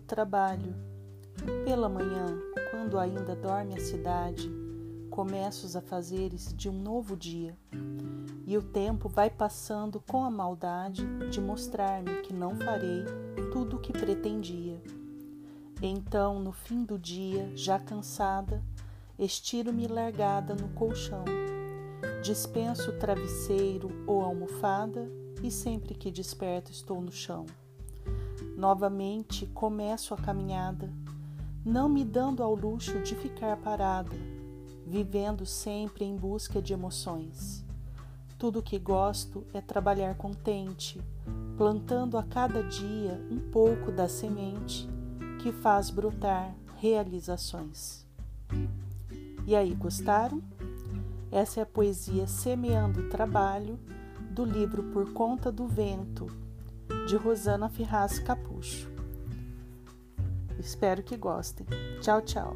trabalho. Pela manhã, quando ainda dorme a cidade, começo os afazeres de um novo dia. E o tempo vai passando com a maldade de mostrar-me que não farei tudo o que pretendia. Então, no fim do dia, já cansada, estiro-me largada no colchão. Dispenso travesseiro ou almofada e sempre que desperto estou no chão. Novamente começo a caminhada, não me dando ao luxo de ficar parada, vivendo sempre em busca de emoções. Tudo o que gosto é trabalhar contente, plantando a cada dia um pouco da semente que faz brotar realizações. E aí, gostaram? Essa é a poesia Semeando Trabalho do livro Por Conta do Vento, de Rosana Ferraz Capucho. Espero que gostem. Tchau, tchau.